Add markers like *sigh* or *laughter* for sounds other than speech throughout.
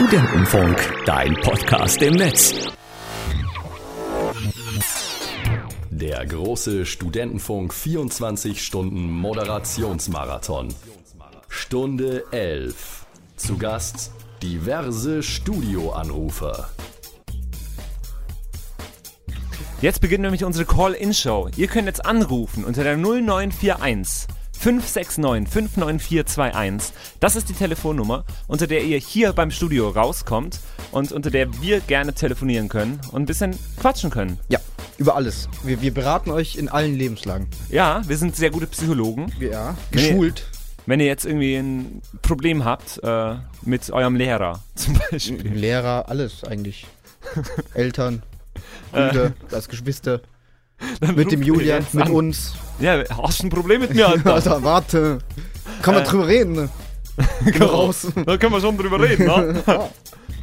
Studentenfunk, dein Podcast im Netz. Der große Studentenfunk 24 Stunden Moderationsmarathon. Stunde 11. Zu Gast diverse Studioanrufer. Jetzt beginnt nämlich unsere Call-In-Show. Ihr könnt jetzt anrufen unter der 0941 569 59421. Das ist die Telefonnummer, unter der ihr hier beim Studio rauskommt und unter der wir gerne telefonieren können und ein bisschen quatschen können. Ja, über alles. Wir, wir beraten euch in allen Lebenslagen. Ja, wir sind sehr gute Psychologen. Ja, Wenn ihr- geschult. Wenn ihr jetzt irgendwie ein Problem habt äh, mit eurem Lehrer *laughs* zum Beispiel. Lehrer, alles eigentlich. Eltern, Brüder, als Geschwister. Mit dem Julian, mit an. uns. Ja, hast du ein Problem mit mir, *laughs* Alter? Alter, warte. Kann man Äh, drüber reden, *laughs* ne? Mal raus. *laughs* Da können wir schon drüber reden, ne?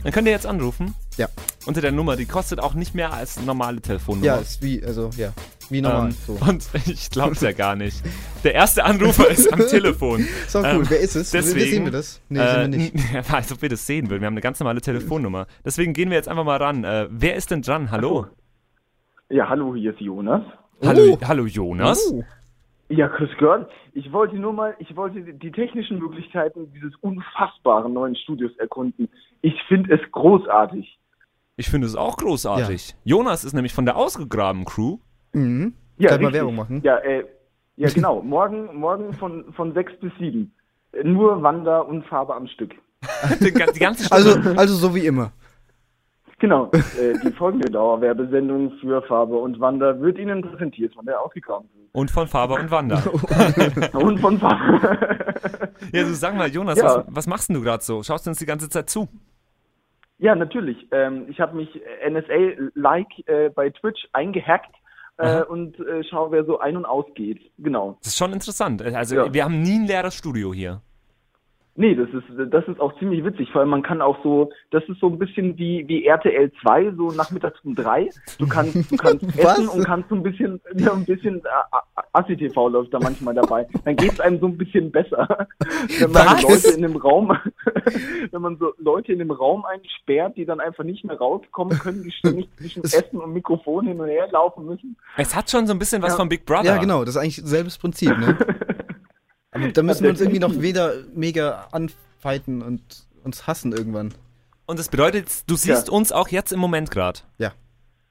Dann könnt ihr jetzt anrufen. Ja. Unter der Nummer, die kostet auch nicht mehr als normale Telefonnummer. Ja, ist wie, also, ja. Wie normal. Ähm, so. Und ich glaub's ja gar nicht. Der erste Anrufer ist am Telefon. So cool. ähm, Wer ist es? deswegen, sehen wir das? Nee, äh, sehen wir nicht. n- Als ob wir das sehen würden. Wir haben eine ganz normale Telefonnummer. Deswegen gehen wir jetzt einfach mal ran. Äh, wer ist denn dran? Hallo? Ja, hallo, hier ist Jonas. Hallo, hallo Jonas. Oh. Ja, grüß Gott. Ich wollte nur mal, ich wollte die technischen Möglichkeiten dieses unfassbaren neuen Studios erkunden. Ich finde es großartig. Ich finde es auch großartig. Jonas ist nämlich von der ausgegraben Crew. Mhm. Ja, Gleich mal richtig. Werbung machen. Ja, äh, ja genau. morgen, morgen von, von sechs bis sieben. Nur Wander und Farbe am Stück. *laughs* Die ganze Stunde. Also, also so wie immer. Genau. äh, die folgende Dauerwerbesendung für Farbe und Wander wird Ihnen präsentiert von der ausgegraben. und von Faber und Wanda. *laughs* und von Farbe. Ja, du sag mal, Jonas, Ja. was, was machst denn du gerade so? Schaust du uns die ganze Zeit zu? Ja, natürlich. Ähm, ich habe mich NSA-like äh, bei Twitch eingehackt äh, und äh, schaue, wer so ein- und ausgeht. Genau. Das ist schon interessant. Also, Ja. wir haben nie ein leeres Studio hier. Nee, das ist das ist auch ziemlich witzig. Vor allem man kann auch so, das ist so ein bisschen wie wie RTL 2, so nachmittags um drei. Du kannst du kannst *laughs* essen und kannst so ein bisschen ja, ein bisschen äh, Assi TV läuft da manchmal dabei. Dann geht's einem so ein bisschen besser, *laughs* wenn man Was? Leute in dem Raum, *laughs* wenn man so Leute in dem Raum einsperrt, die dann einfach nicht mehr rauskommen können, die ständig zwischen Essen und Mikrofon hin und her laufen müssen. Es hat schon so ein bisschen was Ja. von Big Brother. Ja, genau, das ist eigentlich selbes Prinzip, ne? Aber da müssen wir uns irgendwie noch wieder mega anfighten und uns hassen irgendwann. Und das bedeutet, du siehst Ja. uns auch jetzt im Moment gerade. Ja.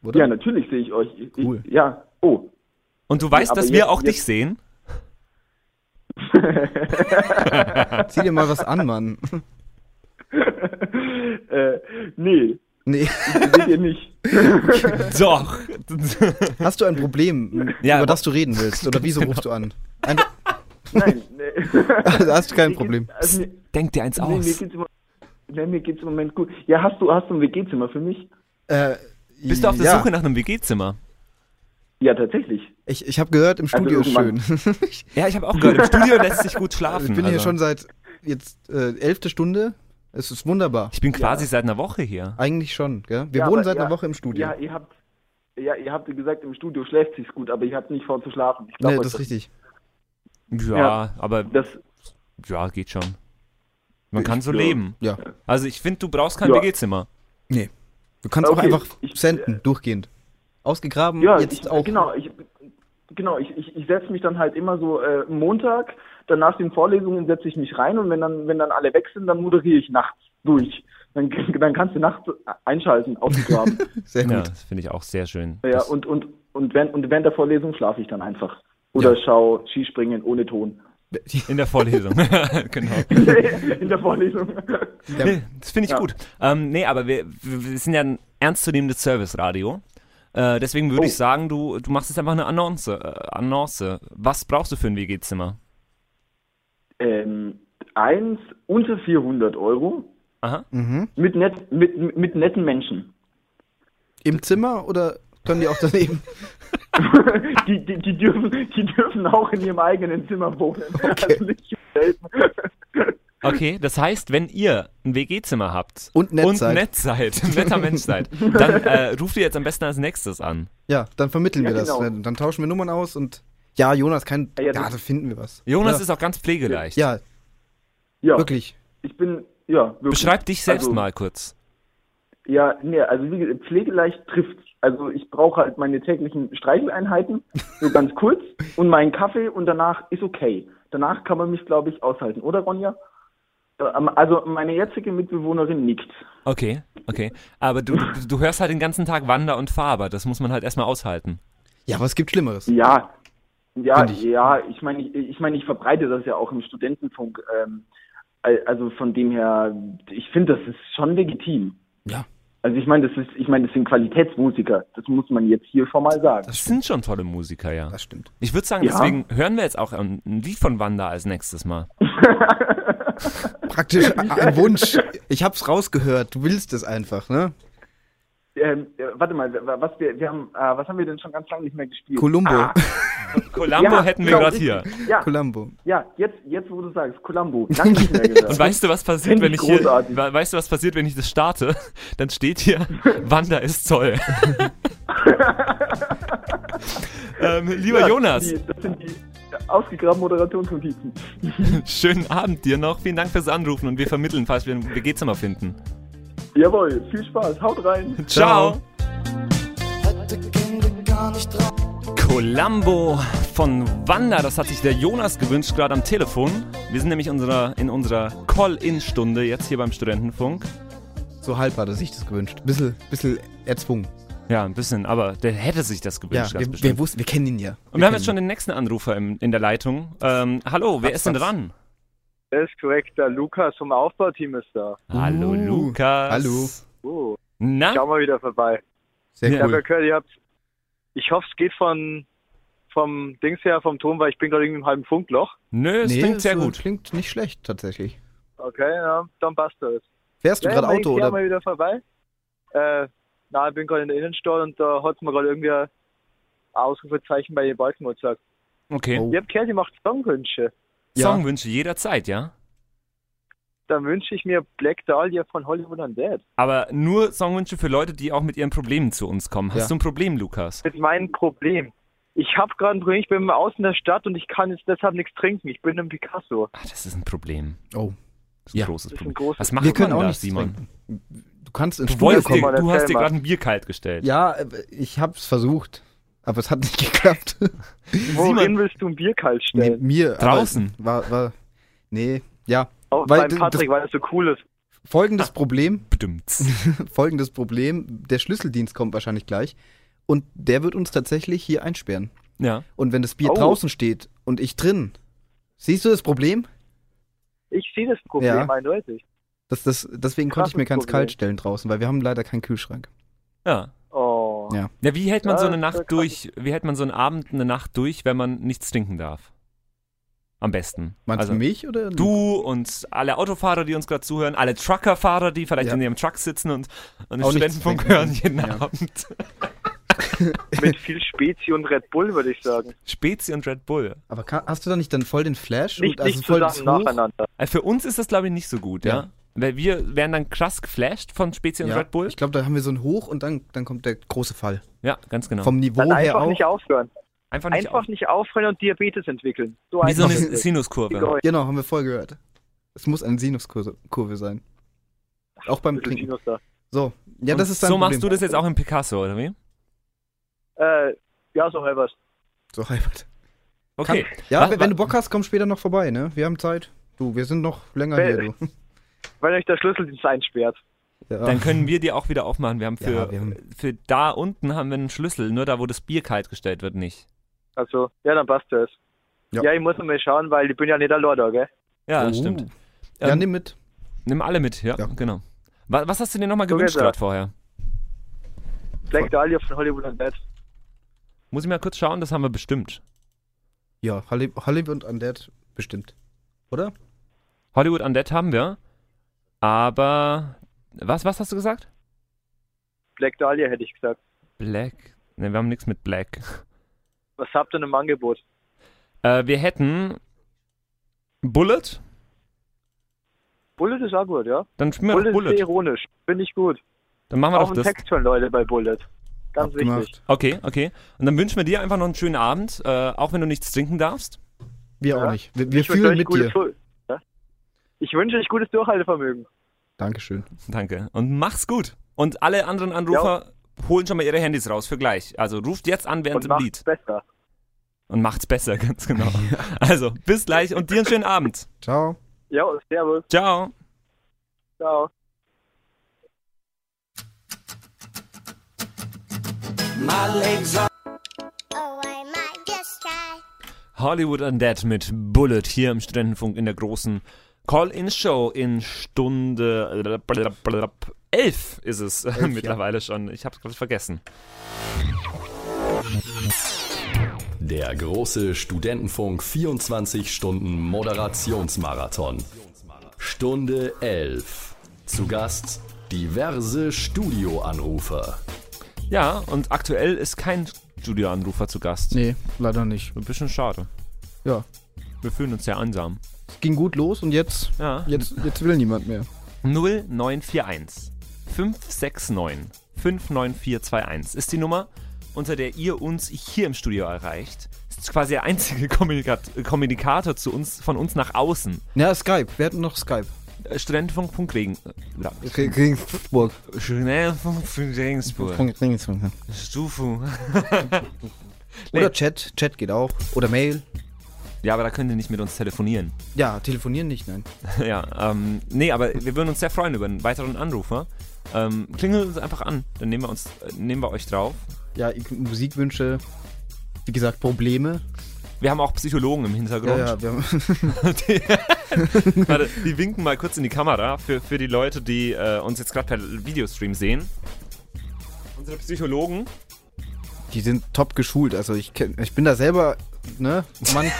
Oder? Ja, natürlich sehe ich euch. Ich, Cool. Ja. Oh. Und du weißt, aber dass wir jetzt- auch dich jetzt- sehen. *laughs* Zieh dir mal was an, Mann. *laughs* äh, nee, Nee. seht ihr nicht. *laughs* Doch. Hast du ein Problem, Ja, über das du reden willst? Oder wieso rufst du an? Ein, Nein. Nee. da hast du kein Mir Problem. Also mir, Denk dir eins nee, mir aus. geht's im, nee, mir geht's im Moment gut. Ja, hast du, hast du ein WG-Zimmer für mich? Äh, Bist du auf der ja, Suche nach einem WG-Zimmer? Ja, tatsächlich. Ich, ich habe gehört, im Studio ist schön. ich *laughs* Ja, ich habe auch gehört, im Studio lässt sich gut schlafen. bin hier also. schon seit jetzt äh, elfte Stunde. Es ist wunderbar. Ich bin quasi seit einer Woche hier. Eigentlich schon, gell? Wir Ja, wohnen aber seit ja, einer Woche im Studio. Ja, ihr habt, ja, ihr habt gesagt, im Studio schläft sich's gut, aber ihr habt nicht vor zu schlafen. Ich glaub nee, das ist richtig. Ja, Ja. aber Das, ja, geht schon. Man Ich- kann so ja. leben. Ja. Also ich finde, du brauchst kein Ja. WG-Zimmer. Nee. Du kannst auch Okay, einfach ich- senden, durchgehend. Ausgegraben, ja, jetzt ich, auch. genau. Ich, genau, ich, ich, ich setze mich dann halt immer so äh, Montag, dann nach den Vorlesungen setze ich mich rein und wenn dann, wenn dann alle weg sind, dann moderiere ich nachts durch. Dann, *laughs* dann kannst du nachts einschalten, ausgegraben. *laughs* Sehr gut. Ja, das finde ich auch sehr schön. Ja, Das- und, und, und, während, und während der Vorlesung schlafe ich dann einfach. Oder Ja. schau Skispringen ohne Ton. *laughs* in der Vorlesung. *laughs* genau. *laughs* In der Vorlesung. Ja. Nee, das finde ich Ja. gut. Ähm, nee, aber wir, wir wir sind ja ein ernstzunehmendes Service-Radio. Äh, deswegen würde Oh. ich sagen, du, du machst jetzt einfach eine Annonce, äh, Annonce. Was brauchst du für ein WG-Zimmer? ähm, eins unter 400 Euro Aha. Mhm. mit, net, mit, mit netten Menschen. Im Zimmer oder können die auch daneben? *laughs* die, die, die, dürfen, die dürfen auch in ihrem eigenen Zimmer wohnen. Okay. Also. Okay, das heißt, wenn ihr ein WG-Zimmer habt Und nett und seid. nett seid, ein netter Mensch seid, *laughs* dann äh, ruft ihr jetzt am besten als nächstes an. Ja, dann vermitteln Ja, wir das. genau. Dann, dann tauschen wir Nummern aus und ja, Jonas, kein. Ja, Ja, da finden wir was. Jonas ja. ist auch ganz pflegeleicht. Ja, Ja, wirklich. ich bin, ja, wirklich. Beschreib dich selbst Also- mal kurz. Ja, nee, also wie gesagt, pflegeleicht trifft. Also ich brauche halt meine täglichen Streicheleinheiten, so ganz *laughs* kurz, und meinen Kaffee und danach ist okay. Danach kann man mich, glaube ich, aushalten, oder Ronja? Ähm, Also meine jetzige Mitbewohnerin nickt. Okay, okay. Aber du, du, du hörst halt den ganzen Tag Wander und Faber. Das muss man halt erstmal aushalten. Ja, aber es gibt Schlimmeres. Ja, ja, ich. ja, ich meine, ich, ich meine, ich verbreite das ja auch im Studentenfunk. Ähm, al- also von dem her, ich finde, das ist schon legitim. Ja. Also ich meine, das ist, ich meine, das sind Qualitätsmusiker. Das muss man jetzt hier schon mal sagen. Das sind schon tolle Musiker, ja. Das stimmt. Ich würde sagen, Ja. deswegen hören wir jetzt auch ein ein Lied von Wanda als nächstes Mal. *laughs* Praktisch ein Wunsch. Ich hab's rausgehört. Du willst es einfach, ne? Ähm, äh, warte mal, wa- was wir, wir haben, äh, was haben wir denn schon ganz lange nicht mehr gespielt? Columbo. Ah, *laughs* Columbo Ja, hätten wir genau, gerade hier. richtig. Ja, Columbo. ja, jetzt, jetzt wo du sagst, Columbo. Lange nicht mehr gehört. Und weißt du, was passiert, wenn ich ich hier, großartig. we- weißt du, was passiert, wenn ich das starte? *laughs* Dann steht hier, Wanda ist Zoll. *laughs* ähm, lieber Ja, Jonas, Die, das sind die ausgegrabenen Moderationsnotizen. schönen Abend dir noch. Vielen Dank fürs Anrufen und wir vermitteln, falls wir ein WG-Zimmer finden. Jawohl, viel Spaß, haut rein. *laughs* Ciao. Columbo von Wanda, das hat sich der Jonas gewünscht, gerade am Telefon. Wir sind nämlich unserer, in unserer Call-In-Stunde jetzt hier beim Studentenfunk. So halb hat er sich das gewünscht. Bisschen, bisschen erzwungen. Ja, ein bisschen, aber der hätte sich das Ja, gewünscht, ganz wir, wir, wussten, wir kennen ihn ja. Und wir haben jetzt schon den nächsten Anrufer im, in der Leitung. Ähm, hallo, wer Raps, ist denn dran? Das ist korrekt, der Lukas vom Aufbauteam ist da. Hallo, Uh, Lukas. hallo. Oh, Na? schau mal wieder vorbei. Sehr. Ich cool. gehört, ihr habt. Ich hoffe, es geht von vom Dings her, vom Ton, weil ich bin gerade irgendwie im halben Funkloch. Nö, es klingt es, sehr gut. Klingt nicht schlecht, tatsächlich. Okay, ja, dann passt das. Fährst du Ja, gerade Auto ich oder? mal wieder vorbei. Äh, na, ich bin gerade in der Innenstadt und da hat mir gerade irgendwie ein Ausrufezeichen bei den Balken gesagt. Okay. Oh. Ihr habt gehört, ihr macht Songwünsche. Ja. Songwünsche jederzeit, ja? Dann wünsche ich mir Black Dahlia von Hollywood Undead. Aber nur Songwünsche für Leute, die auch mit ihren Problemen zu uns kommen. Hast Ja. du ein Problem, Lukas? Das ist mein Problem. Ich habe gerade ein Problem, ich bin außen in der Stadt und ich kann jetzt deshalb nichts trinken. Ich bin im Picasso. Ah, das ist ein Problem. Oh. Das ist ein Ja. großes Problem. ein großes Was macht Wir können man auch da, Simon? trinken. Du kannst ins Du, Studio dir, kommen. mal, du hast dir gerade ein Bier kalt gestellt. Ja, äh, ich hab's versucht. Aber es hat nicht *laughs* geklappt. Simon. willst du ein Bier kalt nee, stellen? mir. aber Draußen. War, war. Nee, ja. Auch weil beim das- Patrick, weil das so cool ist. Folgendes Problem. *laughs* Bestimmt. *laughs* Folgendes Problem. Der Schlüsseldienst kommt wahrscheinlich gleich. Und der wird uns tatsächlich hier einsperren. Ja. Und wenn das Bier Oh. draußen steht und ich drin, siehst du das Problem? Ich sehe das Problem Ja. eindeutig. Das, das, deswegen konnte ich mir Krasses ganz Problem. kalt stellen draußen, weil wir haben leider keinen Kühlschrank. Ja. Ja. Ja, wie hält man Ja, so eine Nacht durch, wie hält man so einen Abend, eine Nacht durch, wenn man nichts trinken darf? Am besten. Meinst also, du mich oder Du und alle Autofahrer, die uns gerade zuhören, alle Truckerfahrer, die vielleicht Ja. in ihrem Truck sitzen und, und den Studentenfunk hören jeden Ja. Abend. *laughs* Mit viel Spezi und Red Bull, würde ich sagen. Spezi und Red Bull. Aber kann, hast du da nicht dann voll den Flash? Nicht, und, also nicht voll zusammen nacheinander. Also für uns ist das, glaube ich, nicht so gut, ja? Weil wir werden dann krass geflasht von Spezi und Ja, Red Bull. Ich glaube, da haben wir so ein Hoch und dann, dann kommt der große Fall. Ja, ganz genau. Vom Niveau Dann her einfach nicht aufhören. einfach nicht Einfach auf, nicht aufhören und Diabetes entwickeln. So wie so eine. Sinuskurve. Genau, haben wir voll gehört. Es muss eine Sinuskurve Kurve sein. Auch beim da. So, ja, Und das ist dein so Problem. machst du das jetzt auch im Picasso, oder wie? Äh, ja, so halbers. So, Herbert. Okay. Ja, Was- wenn, wenn du Bock hast, komm später noch vorbei, ne? Wir haben Zeit. Du, wir sind noch länger Wel- hier, du. Wenn euch der Schlüsseldienst einsperrt. Ja. Dann können wir dir auch wieder aufmachen. Wir haben für, Ja, wir haben- für da unten haben wir einen Schlüssel, nur da, wo das Bier kalt gestellt wird, nicht. Also, ja, dann passt das. Ja. Ja, ich muss noch mal schauen, weil ich bin ja nicht allein da, gell? Ja, das Oh. stimmt. Ja, Ähm, nimm mit. Nimm alle mit, ja, Ja. genau. Was, was hast du dir nochmal So gewünscht ja. gerade vorher? Black Dahlia von Hollywood und Dead. Muss ich mal kurz schauen, das haben wir bestimmt. Ja, Holly- Hollywood Undead bestimmt. Oder? Hollywood Undead haben wir, aber was, was hast du gesagt? Black Dahlia hätte ich gesagt. Black? Ne, wir haben nichts mit Black. Was habt ihr denn im Angebot? Äh, wir hätten Bullet, Bullet ist auch gut, ja? dann spielen wir Bullet, doch ist Bullet. ironisch. Finde ich gut. Dann machen wir Auch doch das. Text schon, Leute, bei Bullet. Ganz wichtig. Okay, okay. Und dann wünschen wir dir einfach noch einen schönen Abend, äh, auch wenn du nichts trinken darfst. Wir Ja. auch nicht. Wir, wir fühlen mit dir. Fu- Ich wünsche euch gutes Durchhaltevermögen. Dankeschön. Danke. Und mach's gut. Und alle anderen Anrufer holen schon mal ihre Handys raus für gleich. Also ruft jetzt an während Und dem macht's Lied. besser. Und macht's besser, *laughs* ganz genau. Also, bis gleich und dir einen schönen Abend. Ciao. Ja, servus. Ciao. Ciao. Oh. Hollywood Undead mit Bullet hier im Studentenfunk in der großen Call-In-Show in Stunde 11 ist es *laughs* mittlerweile schon. Ich hab's gerade vergessen. Der große Studentenfunk 24 Stunden Moderationsmarathon. Stunde 11. Zu Gast diverse Studioanrufer. Ja, und aktuell ist kein Studioanrufer zu Gast. Nee, leider nicht. Ein bisschen schade. Ja. Wir fühlen uns sehr einsam. Es ging gut los und jetzt, Ja. jetzt, jetzt will niemand mehr. 0941 569 59421 ist die Nummer, unter der ihr uns hier im Studio erreicht. Ist quasi der einzige *laughs* Kommunikat Kommunikator zu uns, von uns nach außen. Ja, Skype. Wir hatten noch Skype. Äh, Studentenfunk.regen. Ja. Regensburg. Studentenfunk.regensburg. Stufu. *laughs* Oder Chat. Chat geht auch. Oder Mail. Ja, aber da könnt ihr nicht mit uns telefonieren. Ja, telefonieren nicht, nein. *laughs* ja, ähm, nee, aber wir würden uns sehr freuen über einen weiteren Anrufer. Ähm, klingelt uns einfach an, dann nehmen wir uns, äh, nehmen wir euch drauf. Ja, Musikwünsche. Wie gesagt, Probleme. Wir haben auch Psychologen im Hintergrund. Ja, ja, wir haben, *laughs* die, warte, die winken mal kurz in die Kamera für, für die Leute, die äh, uns jetzt gerade per Videostream sehen. Unsere Psychologen. die sind top geschult. Also ich kenn, ich bin da selber, ne, Mann,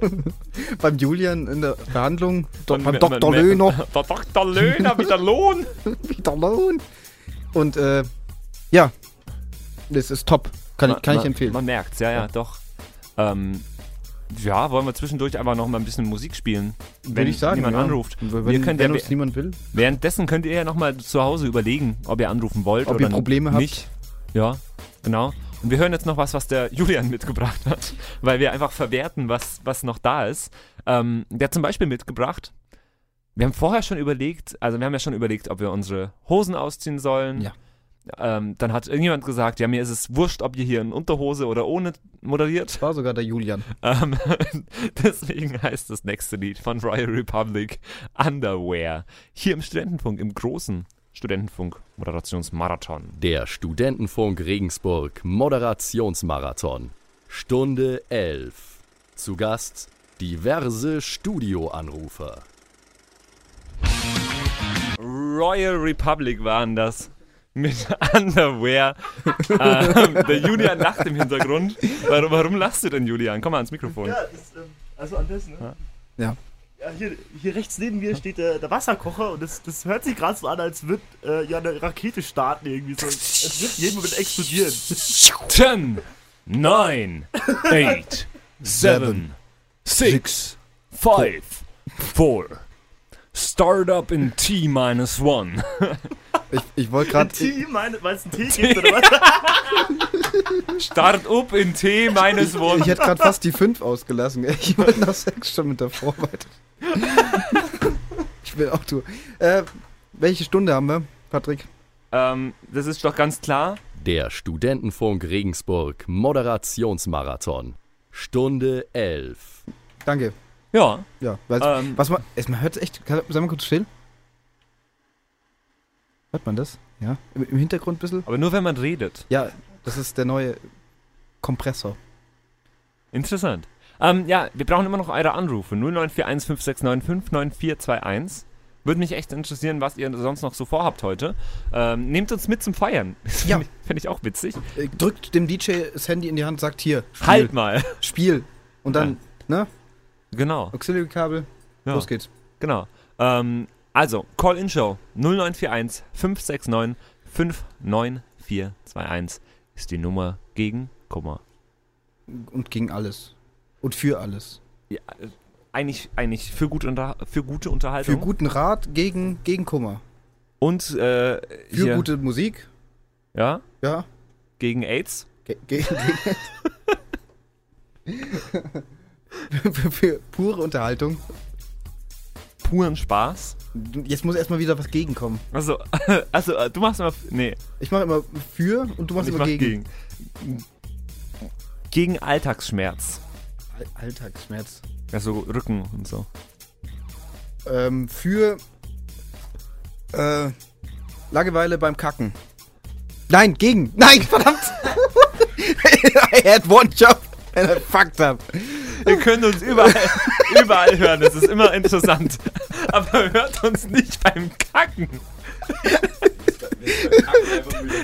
*laughs* beim Julian in der Behandlung, do, beim Dr. Löhner, *laughs* Der Dr. Löhner, wieder Lohn. *laughs* Dr. Lohn. Und äh, ja, das ist top. Kann, ich, kann ich man, empfehlen. Man merkt's, ja, ja, doch. Ähm, ja, wollen wir zwischendurch einfach noch mal ein bisschen Musik spielen, wenn Würde ich sagen. niemand ja. anruft. Wenn, Wir können wenn ja- uns niemand will. Währenddessen könnt ihr ja noch mal zu Hause überlegen, ob ihr anrufen wollt Ob oder ihr Probleme habt. nicht. Ja, genau. Und wir hören jetzt noch was, was der Julian mitgebracht hat, weil wir einfach verwerten, was, was noch da ist. Ähm, der hat zum Beispiel mitgebracht, wir haben vorher schon überlegt, also wir haben ja schon überlegt, ob wir unsere Hosen ausziehen sollen. Ja. Ähm, dann hat irgendjemand gesagt, ja, mir ist es wurscht, ob ihr hier in Unterhose oder ohne moderiert. Das war sogar der Julian. Ähm, *laughs* deswegen heißt das nächste Lied von Royal Republic Underwear. Hier im Studentenfunk, im großen Studentenfunk Moderationsmarathon. Der Studentenfunk Regensburg Moderationsmarathon. Stunde 11. Zu Gast diverse Studioanrufer. Royal Republic waren das. Mit Underwear. *laughs* ähm, der Julian lacht im Hintergrund. Warum, warum lachst du denn, Julian? Komm mal ans Mikrofon. Ja, das, ähm, also an das, ne? Ja. Ja, hier, hier rechts neben mir steht der, der Wasserkocher und das, das hört sich gerade so an, als würde äh, ja eine Rakete starten irgendwie. So. Es wird jeden Moment explodieren. 10, 9, 8, 7, 6, 5, 4. Startup in T-1. *laughs* Ich, ich wollte gerade. T, meine, weil es einen T *laughs* gibt oder was? Start up in T minus Ich one. hätte gerade fast die 5 ausgelassen. *laughs* Ich wollte nach 6 schon mit der Vorarbeit. Ich will auch du. Äh, welche Stunde haben wir, Patrick? Ähm, das ist doch ganz klar. Der Studentenfunk Regensburg Moderationsmarathon. Stunde 11. Danke. Ja. Ja, weil Ähm, was man, es, man hört echt. Kann, sei mal kurz still. Hört man das? Ja. Im, im Hintergrund ein bisschen? aber nur wenn man redet. Ja, das ist der neue Kompressor. Interessant. Ähm, ja, wir brauchen immer noch eure Anrufe. 0941 569 59421. Würde mich echt interessieren, was ihr sonst noch so vorhabt heute. Ähm, nehmt uns mit zum Feiern. *laughs* Ja. Finde ich, auch witzig. Äh, drückt dem DJ das Handy in die Hand, sagt hier. Spiel, Halt mal. Spiel. Und dann, ne? Genau. Auxiliary-Kabel. Ja. Los geht's. Genau. Ähm, also, Call-In-Show 0941 569 59421 ist die Nummer gegen Kummer. Und gegen alles. Und für alles. Ja, eigentlich, eigentlich für, gut unter, für gute Unterhaltung. Für guten Rat gegen, gegen Kummer. Und äh, Für gute Musik. ja, Ja. gegen AIDS. Ge ge gegen *laughs* für, für pure Unterhaltung. Puren Spaß. Jetzt muss erstmal wieder was gegenkommen. Also, also *laughs* du machst immer. Nee, Ich mache immer für und du machst ich immer mach gegen. gegen. Gegen Alltagsschmerz. All- Alltagsschmerz. Also Rücken und so. Ähm, für äh, Langeweile beim Kacken. Nein, gegen. Nein, *laughs* verdammt. *laughs* I had one job and I fucked up. Ihr könnt uns überall, überall hören, das ist immer interessant. Aber hört uns nicht beim Kacken.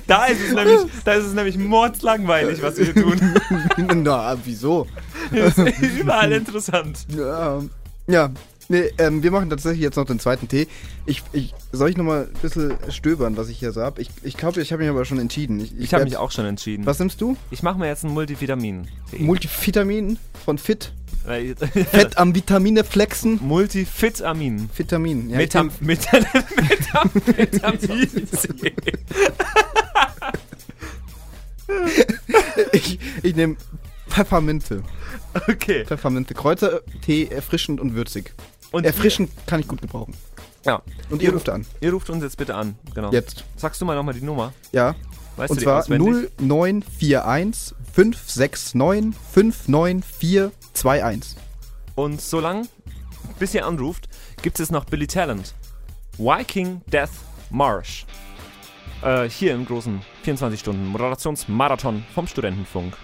Da ist es nämlich, da ist es nämlich mordslangweilig, was wir hier tun. *laughs* Na, wieso? Ist überall interessant. Ja, ja. Nee, ähm, wir machen tatsächlich jetzt noch den zweiten Tee. Ich, ich, soll ich nochmal ein bisschen stöbern, was ich hier so hab? Ich glaube, ich, glaub, ich habe mich aber schon entschieden. Ich, Ich habe werd- mich auch schon entschieden. Was nimmst du? Ich mache mir jetzt einen Multivitamin. Multivitamin von Fit. *laughs* Fett am Vitamine flexen. Multivitamin. Vitamin. Ja, ich Metam nehm- *laughs* Metam Methamphetamin C. ich ich nehme Pfefferminze. Okay. Pfefferminze. Kräutertee erfrischend und würzig. Und Erfrischend kann ich gut gebrauchen. Ja. Und ihr ruft an. Ihr ruft uns jetzt bitte an. Genau. Jetzt. Sagst du mal nochmal die Nummer? Ja. Weißt und zwar auswendig? 0941 569 59421. Und solange, bis ihr anruft, gibt es noch Billy Talent. Viking Death Marsh. Äh, hier im großen 24 Stunden Moderationsmarathon vom Studentenfunk.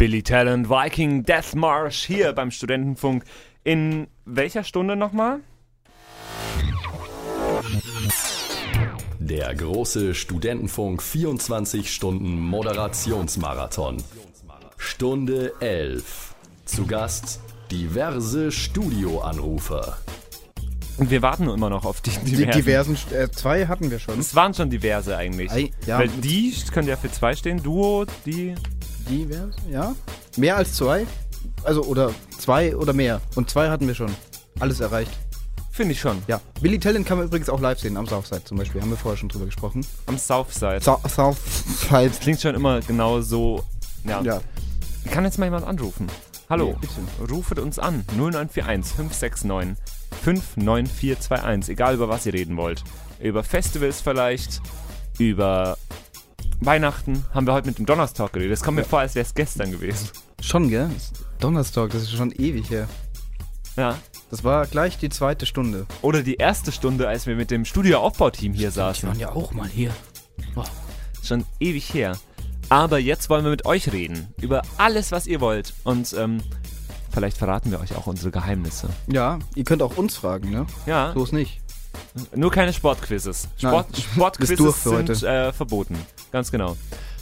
Billy Talent, Viking Death Marsh hier beim Studentenfunk. In welcher Stunde nochmal? Der große Studentenfunk 24 Stunden Moderationsmarathon. Stunde 11. Zu Gast diverse Studioanrufer. Und wir warten nur immer noch auf die Die diversen. diversen, St- äh, zwei hatten wir schon. Es waren schon diverse eigentlich. Ei, ja. Weil die könnte ja für zwei stehen. Duo, die. Divers, ja. Mehr als zwei? Also, oder zwei oder mehr. Und zwei hatten wir schon. Alles erreicht. Finde ich schon. Ja. Billy Talent kann man übrigens auch live sehen, am Southside zum Beispiel. Haben wir vorher schon drüber gesprochen. Am Southside. So Southside. Klingt schon immer genau so. Ja. Ja. Kann jetzt mal jemand anrufen? Hallo. Nee. Rufet uns an. 0941 569 59421. Egal über was ihr reden wollt. Über Festivals vielleicht. Über Weihnachten. Haben wir heute mit dem Donnerstag geredet. Das kommt mir vor, als wäre es gestern gewesen. Schon, gell? Donnerstag, das ist schon ewig her. Ja. Das war gleich die zweite Stunde. Oder die erste Stunde, als wir mit dem Studioaufbauteam hier Die saßen. waren ja auch mal hier. Schon ewig her. Aber jetzt wollen wir mit euch reden. Über alles, was ihr wollt. Und ähm, vielleicht verraten wir euch auch unsere Geheimnisse. Ja, ihr könnt auch uns fragen, ne? Ja, So ist nicht. Nur keine Sportquizzes. Sport, *laughs* Sportquizzes sind äh, verboten. Ganz genau.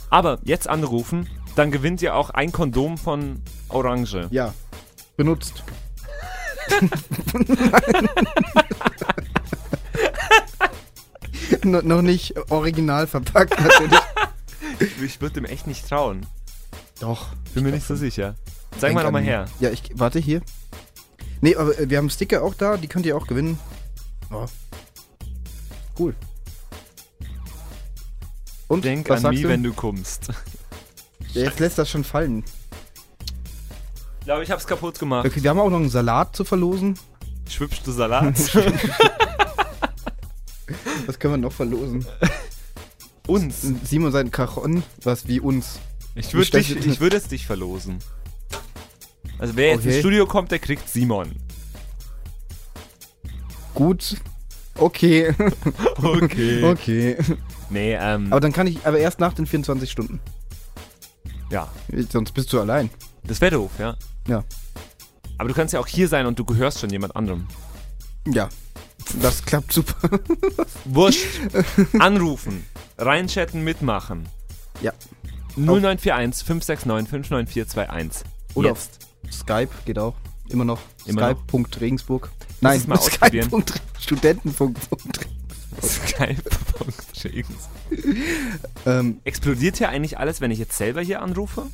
Aber jetzt anrufen, dann gewinnt ihr auch ein Kondom von Orange. Ja. Benutzt. *laughs* no, noch nicht original verpackt, natürlich. Ich würde dem echt nicht trauen. Doch. Bin mir nicht so sicher. Zeig mal nochmal her. Ja, ich warte hier. Nee, aber äh, wir haben Sticker auch da, die könnt ihr auch gewinnen. Oh. Cool. Und Denk was an sagst mich, du? wenn du kommst. Ja, Jetzt lässt das schon fallen. Ich glaube, ich hab's kaputt gemacht. Okay, wir haben auch noch einen Salat zu verlosen. Schwipst du Salat? *laughs* Was können wir noch verlosen? Uns. Simon sein Cajon, was wie uns. Ich würde würde es dich verlosen. Also wer jetzt ins Okay. Studio kommt, der kriegt Simon. Gut. Okay. *laughs* Okay. okay. Nee, ähm, Aber dann kann ich, aber erst nach den 24 Stunden. ja. Sonst bist du allein. Das wäre doof, ja. Ja. Aber du kannst ja auch hier sein und du gehörst schon jemand anderem. Ja. Das klappt super. *laughs* Wurscht. Anrufen. Reinchatten, mitmachen. Ja. 0941 569 59421. Oder Jetzt. Skype geht auch. Immer noch. Immer noch? Skype.regensburg. Nein, es mal *laughs* ausprobieren. Studentenfunk. Skype. ähm, Explodiert hier eigentlich alles, wenn ich jetzt selber hier anrufe?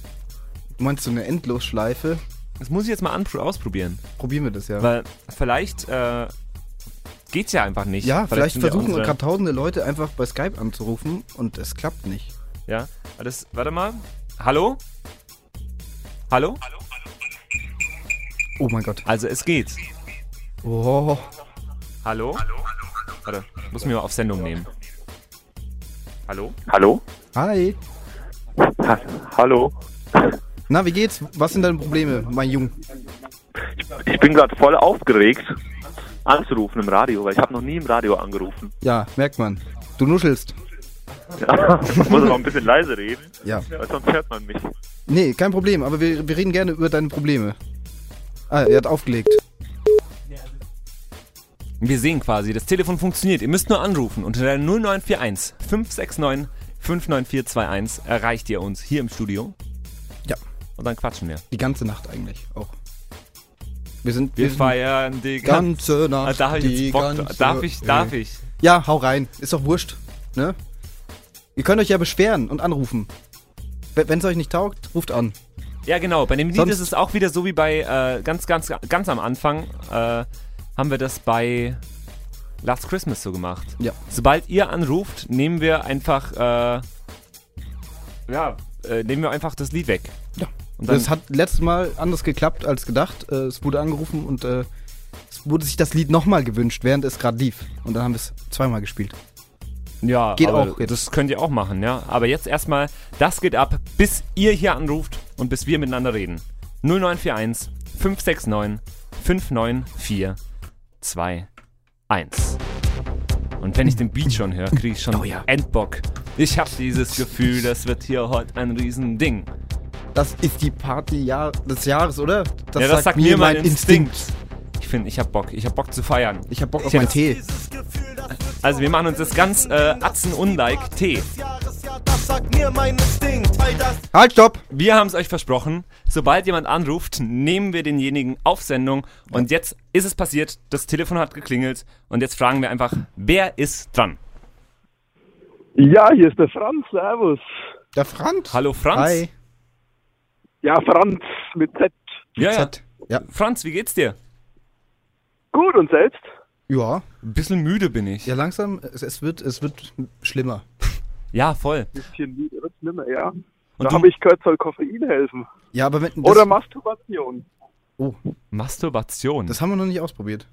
meinst du eine Endlosschleife? Das muss ich jetzt mal ausprobieren. Probieren wir das ja. Weil vielleicht äh, geht's ja einfach nicht. ja, vielleicht ja versuchen unsere- gerade tausende Leute einfach bei Skype anzurufen und es klappt nicht. Ja, das, warte mal. Hallo? Hallo? Oh mein Gott. Also es geht. Oh. Hallo? Warte, muss mir mal auf Sendung nehmen. Hallo? Hallo? Hi. Ha Hallo? Na, wie geht's? Was sind deine Probleme, mein Jung? Ich bin gerade voll aufgeregt, anzurufen im Radio, weil ich habe noch nie im Radio angerufen. Ja, merkt man. Du nuschelst. Ja, ich muss aber ein bisschen leise reden, Ja. weil sonst hört man mich. Nee, kein Problem, aber wir, wir reden gerne über deine Probleme. Ah, er hat aufgelegt. Wir sehen quasi, das Telefon funktioniert. Ihr müsst nur anrufen. Unter der 0941 569 59421 erreicht ihr uns hier im Studio. Ja. Und dann quatschen wir. Die ganze Nacht eigentlich auch. Wir sind. Wir sind feiern die ganze ganze Nacht. Ah, da hab ich jetzt Bock. Darf ich, darf ich? Ja, hau rein. Ist doch wurscht. Ne? Ihr könnt euch ja beschweren und anrufen. Wenn es euch nicht taugt, ruft an. Ja, genau. Bei dem Lied Sonst- ist es auch wieder so wie bei äh, ganz, ganz, ganz am Anfang. Äh, haben wir das bei Last Christmas so gemacht. Ja. Sobald ihr anruft, nehmen wir einfach, äh, ja, äh, nehmen wir einfach das Lied weg. Ja. Und dann, Das hat letztes Mal anders geklappt als gedacht. Äh, es wurde angerufen und äh, es wurde sich das Lied nochmal gewünscht, während es gerade lief. Und dann haben wir es zweimal gespielt. ja, geht aber auch jetzt. Das könnt ihr auch machen, ja. Aber jetzt erstmal, das geht ab, bis ihr hier anruft und bis wir miteinander reden. 0941 569 594 21. Und wenn ich den Beat schon höre, kriege ich schon Oh ja. Endbock. Ich habe dieses Gefühl, das wird hier heute ein Riesending. Das ist die Party Jahr des Jahres, oder? Das, ja, das sagt, mir mein Instinkt. Ich finde, ich hab Bock. Ich hab Bock zu feiern. Ich hab Bock auf meinen Tee. Also wir machen uns das ganz äh, Atzen-unlike Tee. Halt, stopp! Wir haben es euch versprochen. Sobald jemand anruft, nehmen wir denjenigen auf Sendung. Und jetzt ist es passiert. Das Telefon hat geklingelt. Und jetzt fragen wir einfach, wer ist dran? Ja, hier ist der Franz, servus. Der Franz. Hallo Franz. Hi. Ja, Franz mit Z. Ja, ja. Z. Ja. Franz, wie geht's dir? Gut und selbst? Ja. Ein bisschen müde bin ich. Ja, langsam. Es, es, wird, es wird schlimmer. Ja, voll. Bisschen wieder wird schlimmer, ja. Und da habe ich gehört, soll Koffein helfen. Ja, aber wenn. Oder Masturbation. Oh, Masturbation. das haben wir noch nicht ausprobiert.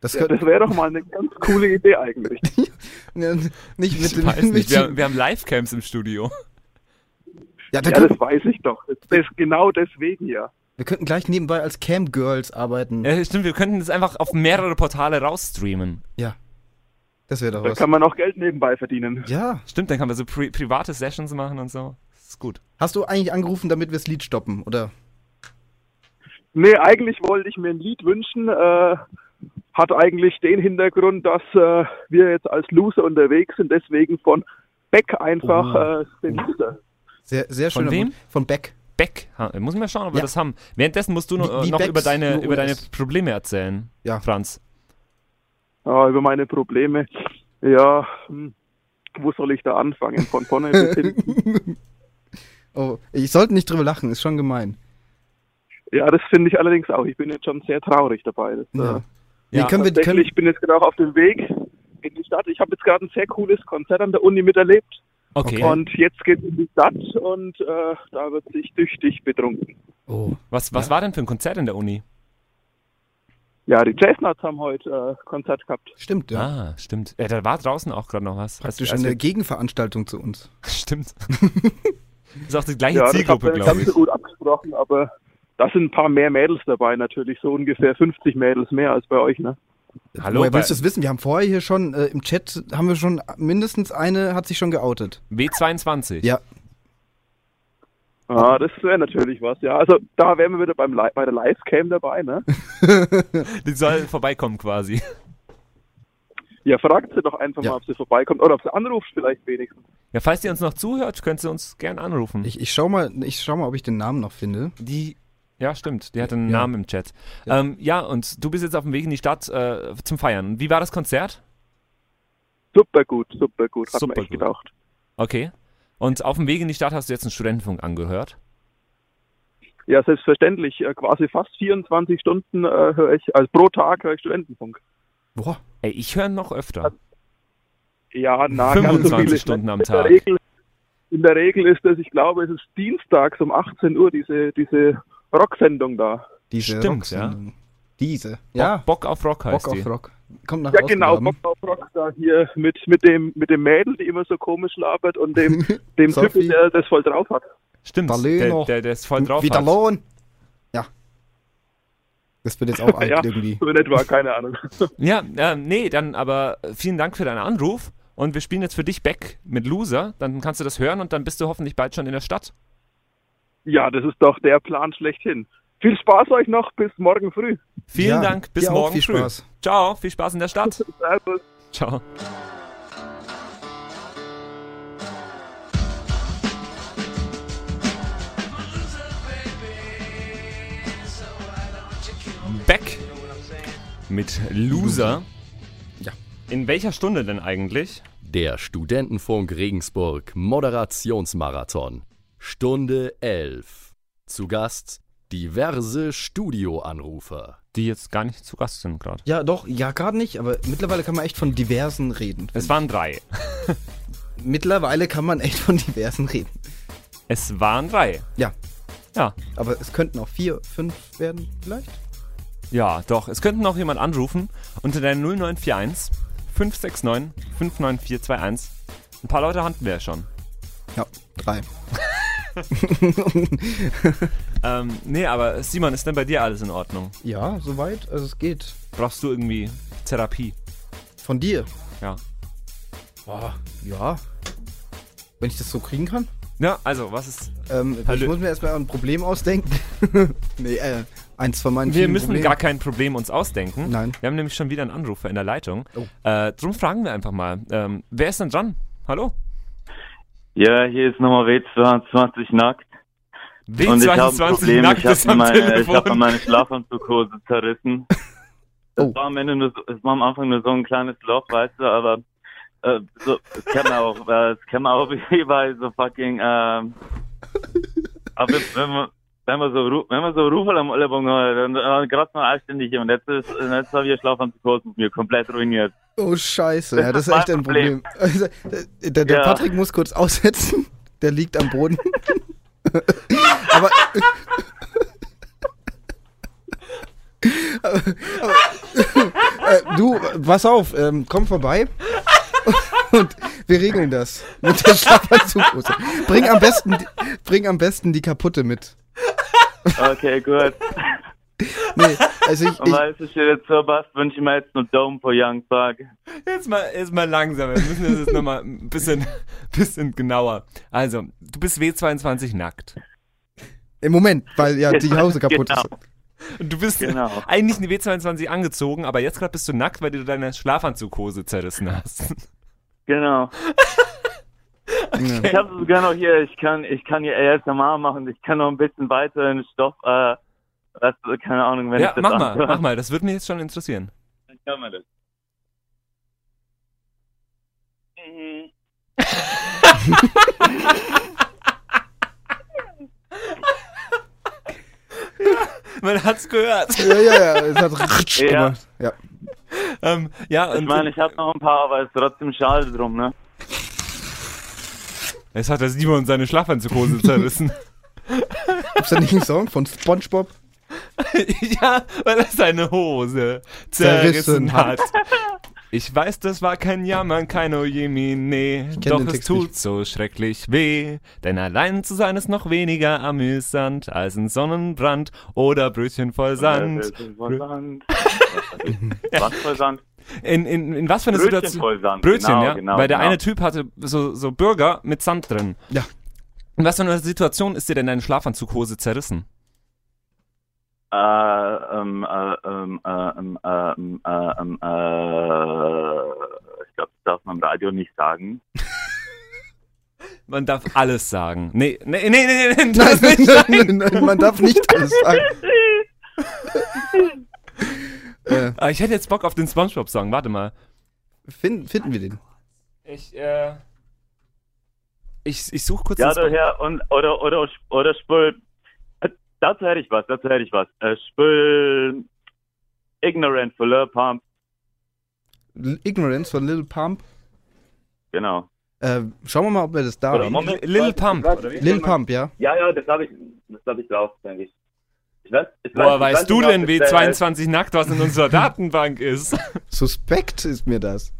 Das, Ja, das wäre doch mal eine ganz coole Idee eigentlich. *laughs* Nicht mit ich dem. weiß mit nicht. Wir, dem- wir haben Livecams im Studio. ja, da Ja, das weiß ich doch. Das, das genau deswegen ja. wir könnten gleich nebenbei als Cam Girls arbeiten. Ja, stimmt, wir könnten das einfach auf mehrere Portale rausstreamen. Ja. Das wäre doch Da was. kann man auch Geld nebenbei verdienen. Ja. Stimmt, dann kann man so pri private Sessions machen und so. Das ist gut. Hast du eigentlich angerufen, damit wir das Lied stoppen, oder? Nee, eigentlich wollte ich mir ein Lied wünschen. Äh, hat eigentlich den Hintergrund, dass äh, wir jetzt als Loser unterwegs sind, deswegen von Beck einfach Oh. äh, den Loser. Sehr, sehr Von schön. wem? Von Beck. Beck. Ha, muss ich mal schauen, ob wir Ja. das haben. Währenddessen musst du noch, Wie- wie noch Becks über, deine, über deine. Probleme erzählen, Ja. Franz. Ja, über meine Probleme. Ja, hm, wo soll ich da anfangen? Von vorne bis *laughs* hinten. Oh, ich sollte nicht drüber lachen, ist schon gemein. Ja, das finde ich allerdings auch. Ich bin jetzt schon sehr traurig dabei. Das, Ja. äh, Ja, können wir, können, ich bin jetzt gerade auch auf dem Weg in die Stadt. Ich habe jetzt gerade ein sehr cooles Konzert an der Uni miterlebt. Okay. Und jetzt geht es in die Stadt und äh, da wird sich tüchtig betrunken. oh, Was, was war denn für ein Konzert in der Uni? Ja, die Jazznuts haben heute äh, Konzert gehabt. stimmt, ja. Ah, stimmt. Ja, da war draußen auch gerade noch was. Praktisch Als- als eine Gegenveranstaltung zu uns. *laughs* Stimmt. *laughs* ist auch die gleiche Ja, das Zielgruppe, glaube ganz ich. so gut abgesprochen, aber da sind ein paar mehr Mädels dabei natürlich, so ungefähr 50 Mädels mehr als bei euch, ne? Hallo, Woher willst du es wissen? Wir haben vorher hier schon äh, im Chat, haben wir schon mindestens eine, hat sich schon geoutet. W22. Ja. Ah, das wäre natürlich was, ja. Also da wären wir wieder beim Li bei der Livecam dabei, ne? *laughs* Die soll vorbeikommen quasi. Ja, fragt sie doch einfach Ja. mal, ob sie vorbeikommt oder ob sie anruft vielleicht wenigstens. Ja, falls ihr uns noch zuhört, könnt ihr uns gern anrufen. Ich, ich schau mal, ich schau mal, ob ich den Namen noch finde. Die. Ja, stimmt. Die hat einen Ja. Namen im Chat. Ja. Ja. Ähm, ja, und du bist jetzt auf dem Weg in die Stadt äh, zum Feiern. Wie war das Konzert? Super gut, super gut, hat Super man echt gut. gedacht. Okay. Und auf dem Weg in die Stadt hast du jetzt einen Studentenfunk angehört. Ja, selbstverständlich. äh, Quasi fast 24 Stunden äh, höre ich, also pro Tag höre ich Studentenfunk. Boah. Ey, ich höre noch öfter. Ja, na, ganz so 25 viel ist Stunden am in Tag. Der Regel, in der Regel ist es, ich glaube, es ist dienstags um 18 Uhr diese, diese Rocksendung da. Diese Stimmt, Rocksendung. Diese. Ja. Ja, Bock, Bock auf Rock heißt Bock die. auf Rock. Kommt nach Ja, genau, auf Rockstar hier mit, mit, dem, mit dem Mädel, die immer so komisch labert und dem, *laughs* dem. Typen, der das voll drauf hat. Stimmt, Der der, der, ist voll drauf. Wieder hat. Lohn. Ja. Das wird jetzt auch *laughs* alt Ja, irgendwie. so in etwa, keine Ahnung. *laughs* Ja, äh, nee, dann aber vielen Dank für deinen Anruf. Und wir spielen jetzt für dich Back mit Loser. Dann kannst du das hören und dann bist du hoffentlich bald schon in der Stadt. Ja, das ist doch der Plan schlechthin. Viel Spaß euch noch, bis morgen früh. Vielen Ja, Dank, bis dir auch morgen viel früh. Spaß. Ciao, viel Spaß in der Stadt. *laughs* Ciao. Back mit Loser. Ja. In welcher Stunde denn eigentlich? Der Studentenfunk Regensburg Moderationsmarathon. Stunde 11. Zu Gast diverse Studioanrufer. Die jetzt gar nicht zu Gast sind gerade. Ja, doch, ja, gerade nicht, aber mittlerweile kann man echt von diversen reden. Es waren drei. *laughs* Mittlerweile kann man echt von diversen reden. Es waren drei. Ja, Ja. aber es könnten auch vier, fünf werden vielleicht. Ja, doch. Es könnte noch jemand anrufen unter der 0941 569 59421. Ein paar Leute hatten wir ja schon. Ja, drei. *laughs* Ähm, nee, aber Simon, ist denn bei dir alles in Ordnung? Ja, soweit, also es geht. Brauchst du irgendwie Therapie? Von dir. Ja. Boah, ja. Wenn ich das so kriegen kann. Ja, also, was ist. Ähm, ich Hallo. muss mir erstmal ein Problem ausdenken. *laughs* nee, äh, eins von meinen Wir müssen Problemen. gar kein Problem uns ausdenken. Nein. Wir haben nämlich schon wieder einen Anrufer in der Leitung. Oh. Äh, drum fragen wir einfach mal. Ähm, wer ist denn dran? Hallo? Ja, hier ist nochmal W22 nackt. Und ich habe ein W22 Problem, ich habe meine, ich hab meine Schlafanzughose zerrissen. *laughs* Das Oh. war am Ende nur so, es war am Anfang nur so ein kleines Loch, weißt du, aber äh, so, das kennt man auch, äh, das kennt man auch wie bei so fucking, ähm, aber wenn man, wenn man so, wenn man so Rufel am Ellbogen hat, dann äh, gerade noch anständig und jetzt ist, jetzt habe ich Schlafanzughose mit mir komplett ruiniert. Oh, scheiße. Das ja, das ist ist echt ein Problem. Problem. Also, der, der, der Ja. Patrick muss kurz *laughs* aussetzen. Der liegt am Boden. *laughs* aber. aber, *laughs* aber äh, du, pass auf, ähm, komm vorbei. Und wir regeln das mit der Schlafanzughose. Bring am besten, die- bring am besten die kaputte mit. Okay, gut. Nee, also ich, Und ich, weil es steht jetzt so was, wünsche ich mir jetzt nur Dome for Young Park. Jetzt mal, jetzt mal langsam. Wir müssen das jetzt nochmal ein bisschen, *laughs* bisschen genauer. Also, du bist W22 nackt. Im Moment, weil ja die Hause kaputt Genau. ist. Und du bist Genau. eigentlich eine W22 angezogen, aber jetzt gerade bist du nackt, weil du deine Schlafanzughose zerrissen hast. Genau. *laughs* Ja. Ich habe sogar noch hier, ich kann, ich kann hier ASMR machen, ich kann noch ein bisschen weiter in Stoff, äh, was, keine Ahnung, wenn ja, ich das mach mal, anhöre. mach mal. Das würde mich jetzt schon interessieren. Ich hör mal das. Mhm. *laughs* *laughs* Man hat's gehört. Ja, ja, ja, es hat Ritsch Ja. gemacht. Ja. ähm, ja, Ich meine, ich habe noch ein paar, aber es ist trotzdem schade drum, ne? es hat der Simon seine Schlafanzughose zerrissen. *laughs* Gibt's da nicht einen Song von SpongeBob? *laughs* ja, weil er seine Hose Zerrissen zerrissen hat. Ich weiß, das war kein Jammern, kein Ojemine, doch es Text tut nicht. so schrecklich weh, denn allein zu sein ist noch weniger amüsant als ein Sonnenbrand oder Brötchen voll Sand. Äh, voll Sand. *laughs* Was voll Sand? In, in, in was für eine Brötchen Situation? voll Sand. Brötchen, genau, ja. Genau, Weil der genau. eine Typ hatte so, so Burger mit Sand drin. Ja. In was für einer Situation ist dir denn deine Schlafanzughose zerrissen? Äh, ähm, äh, ähm, äh, ähm, äh, ähm, äh, ähm, äh, ich glaube, das darf man im Radio nicht sagen. Man darf alles sagen. Nee, nee, nee, nee, nee, *laughs* Nein, nicht nein, nein, nein, man darf nicht alles sagen. *laughs* äh, Ah, Ich hätte jetzt Bock auf den Spongebob-Song. Warte mal. finden, finden wir den? Ich, äh. Ich, ich suche kurz Ja, daher, und, oder, oder, oder spül, äh, dazu hätte ich was, dazu hätte ich was. Äh, spül, Ignorant for Lil Pump, L- Ignorance von Lil Pump. genau. Äh, schauen wir mal, ob wir das da Oder haben. Moment, Lil Pump, wie? Lil Pump, ja. Ja, ja, das habe ich, das habe ich drauf, denke ich. Ich weiß, ich Woher weiß- ich weiß weißt du ob denn, der- W22 nackt, was in unserer *laughs* Datenbank ist? Suspekt ist mir das.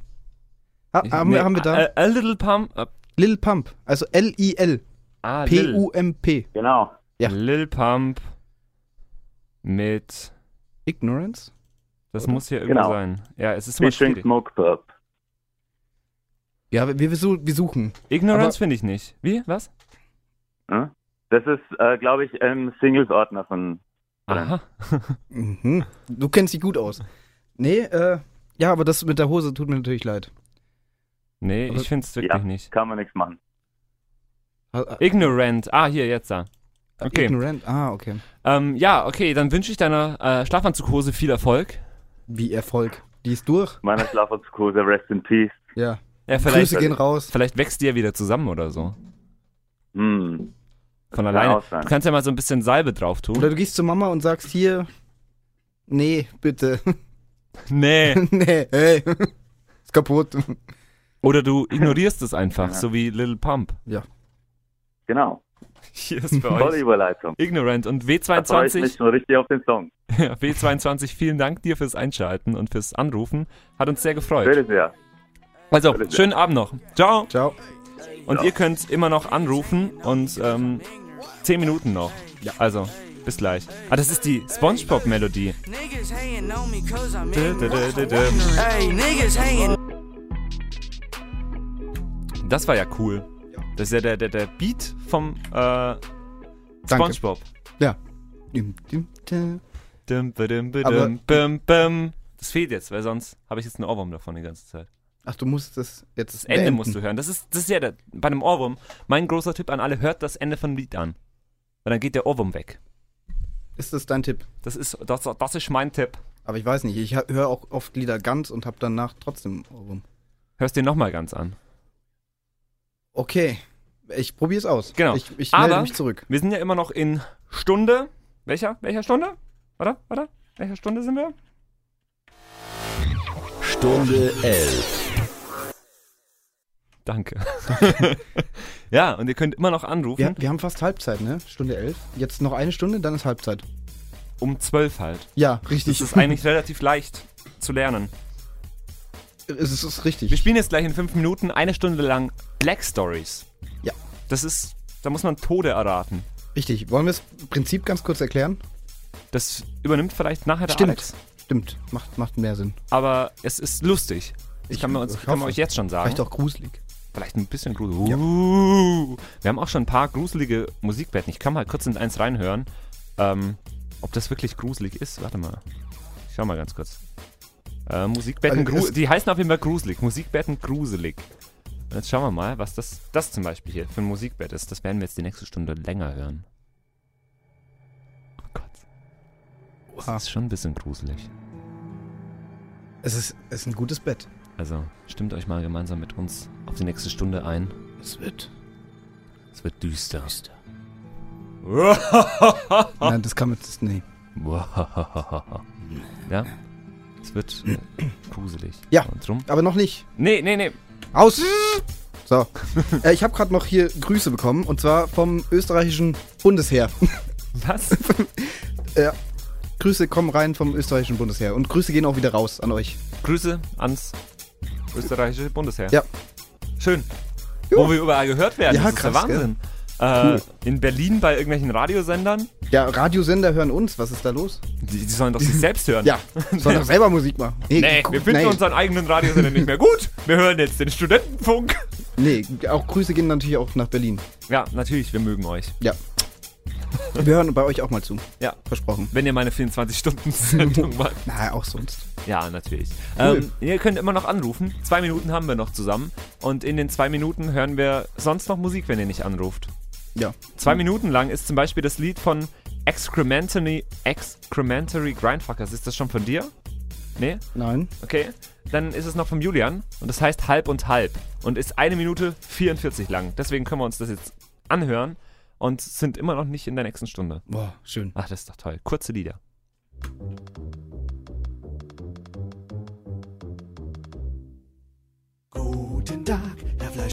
Ha, haben, Nee, wir, haben wir da? A, a little pump. Lil Pump. Also L-I-L. ah, Lil. P-U-M-P. Genau. Ja. Lil Pump mit. Ignorance? Das Oder? muss hier irgendwo Genau. sein. Ja, es ist immer Featuring schwierig. Smoke Purp. Ja, wir, wir, su- wir suchen. Ignorance finde ich nicht. Wie? Was? Hm? Das ist, äh, glaube ich, im Singles-Ordner von. Aha. *laughs* Mhm. Du kennst dich gut aus. Nee, äh, ja, aber das mit der Hose tut mir natürlich leid. Nee, Aber- ich finde es wirklich Ja, nicht. kann man nichts machen. Ignorant. Ah, hier, jetzt da. Okay. Ignorant. Ah, okay. Ähm, ja, okay, dann wünsche ich deiner äh, Schlafanzughose viel Erfolg. Wie Erfolg. Die ist durch. Meiner Schlafanzughose, rest in peace. Ja. Ja, vielleicht, Grüße gehen raus. vielleicht wächst die ja wieder zusammen oder so. Hm. Von alleine. Du kannst ja mal so ein bisschen Salbe drauf tun. Oder du gehst zu Mama und sagst hier, nee, bitte. *laughs* nee. *laughs* nee, hey. ist kaputt. Oder du ignorierst es einfach, Ja. so wie Little Pump. Genau. Hier ist bei Tolle euch Überleitung. Ignorant und Da freue ich mich W22. schon richtig auf den Song. *laughs* Ja, W22, vielen Dank dir fürs Einschalten und fürs Anrufen. Hat uns sehr gefreut. Bitte sehr. Also, Bitte sehr. schönen Abend noch. Ciao. Ciao. Und ihr könnt immer noch anrufen und ähm, 10 Minuten noch. Ja. Also, bis gleich. Ah, das ist die Spongebob-Melodie. Das war ja cool. Das ist ja der, der, der Beat vom äh, Spongebob. Ja. Dim, dim, dim. Das fehlt jetzt, weil sonst habe ich jetzt einen Ohrwurm davon die ganze Zeit. Ach, du musst das jetzt Das Ende musst du hören. Das ist, das ist ja der, bei einem Ohrwurm. Mein großer Tipp an alle, hört das Ende von Lied an. Weil dann geht der Ohrwurm weg. Ist das dein Tipp? Das ist, das, das ist mein Tipp. Aber ich weiß nicht, ich höre auch oft Lieder ganz und habe danach trotzdem Ohrwurm. Hörst dir nochmal ganz an. Okay, ich probiere es aus. Genau. Ich, ich melde Aber- mich zurück. Wir sind ja immer noch in Stunde. Welcher? Welcher Stunde? Warte, warte. Welcher Stunde sind wir? Stunde 11. Danke. *laughs* ja, und ihr könnt immer noch anrufen. Wir, wir haben fast Halbzeit, ne? Stunde elf. Jetzt noch eine Stunde, dann ist Halbzeit. Um 12 halt. Ja, richtig. Das ist eigentlich relativ leicht zu lernen. es ist, es ist Wir richtig. spielen jetzt gleich in fünf Minuten eine Stunde lang Black Stories. Ja. Das ist, da muss man Tode erraten. Richtig. Wollen wir das Prinzip ganz kurz erklären? Das übernimmt vielleicht nachher der Stimmt. Alex. Stimmt, macht, macht mehr Sinn. Aber es ist lustig. Das Ich- kann man, uns, ich kann euch jetzt schon sagen. Vielleicht auch gruselig. Vielleicht ein bisschen gruselig. Ja. Uh, wir haben auch schon ein paar gruselige Musikbetten. Ich kann mal kurz in eins reinhören. Ähm, ob das wirklich gruselig ist? Warte mal. Ich schau mal ganz kurz. Äh, Musikbetten, Also die heißen auf jeden Fall gruselig. Musikbetten gruselig. Und jetzt schauen wir mal, was das, das zum Beispiel hier für ein Musikbett ist. Das werden wir jetzt die nächste Stunde länger hören. Oh Gott. Das Oha. ist schon ein bisschen gruselig. Es ist, es ist ein gutes Bett. Also stimmt euch mal gemeinsam mit uns auf die nächste Stunde ein. Es wird. Es wird düster. *laughs* Nein, das kann man jetzt. Nee. *laughs* ja? Es wird äh, *clears throat* gruselig. Ja. Aber noch nicht. Nee, nee, nee. Aus! So. *laughs* äh, ich habe gerade noch hier Grüße bekommen und zwar vom österreichischen Bundesheer. *laughs* Was? *laughs* ja. Grüße kommen rein vom österreichischen Bundesheer und Grüße gehen auch wieder raus an euch. Grüße ans österreichische Bundesheer. Ja. Schön. Wo wir überall gehört werden. Ja, das ist krass, der Wahnsinn. Äh, Cool. In Berlin bei irgendwelchen Radiosendern. Ja, Radiosender hören uns. Was ist da los? Die, die sollen doch sich selbst hören. Ja, *laughs* sollen doch selber Musik machen. Nee, gu- wir finden nee. unseren eigenen Radiosender nicht mehr gut. Wir hören jetzt den Studentenfunk. Nee, auch Grüße gehen natürlich auch nach Berlin. Ja, natürlich, wir mögen euch. Ja. Wir hören bei euch auch mal zu. Ja. Versprochen. Wenn ihr meine 24-Stunden-Sendung *laughs* macht. Na, auch sonst. Ja, natürlich. Cool. Ähm, ihr könnt immer noch anrufen. Zwei Minuten haben wir noch zusammen. Und in den zwei Minuten hören wir sonst noch Musik, wenn ihr nicht anruft. Ja. Zwei Minuten lang ist zum Beispiel das Lied von Excrementary, Excrementary Grindfuckers. Ist das schon von dir? Nee? Nein. Okay. Dann ist es noch vom Julian. Und das heißt Halb und Halb. Und ist eine Minute 44 lang. Deswegen können wir uns das jetzt anhören. Und sind immer noch nicht in der nächsten Stunde. Boah, schön. Ach, das ist doch toll. Kurze Lieder. Guten Tag, Herr Fleisch.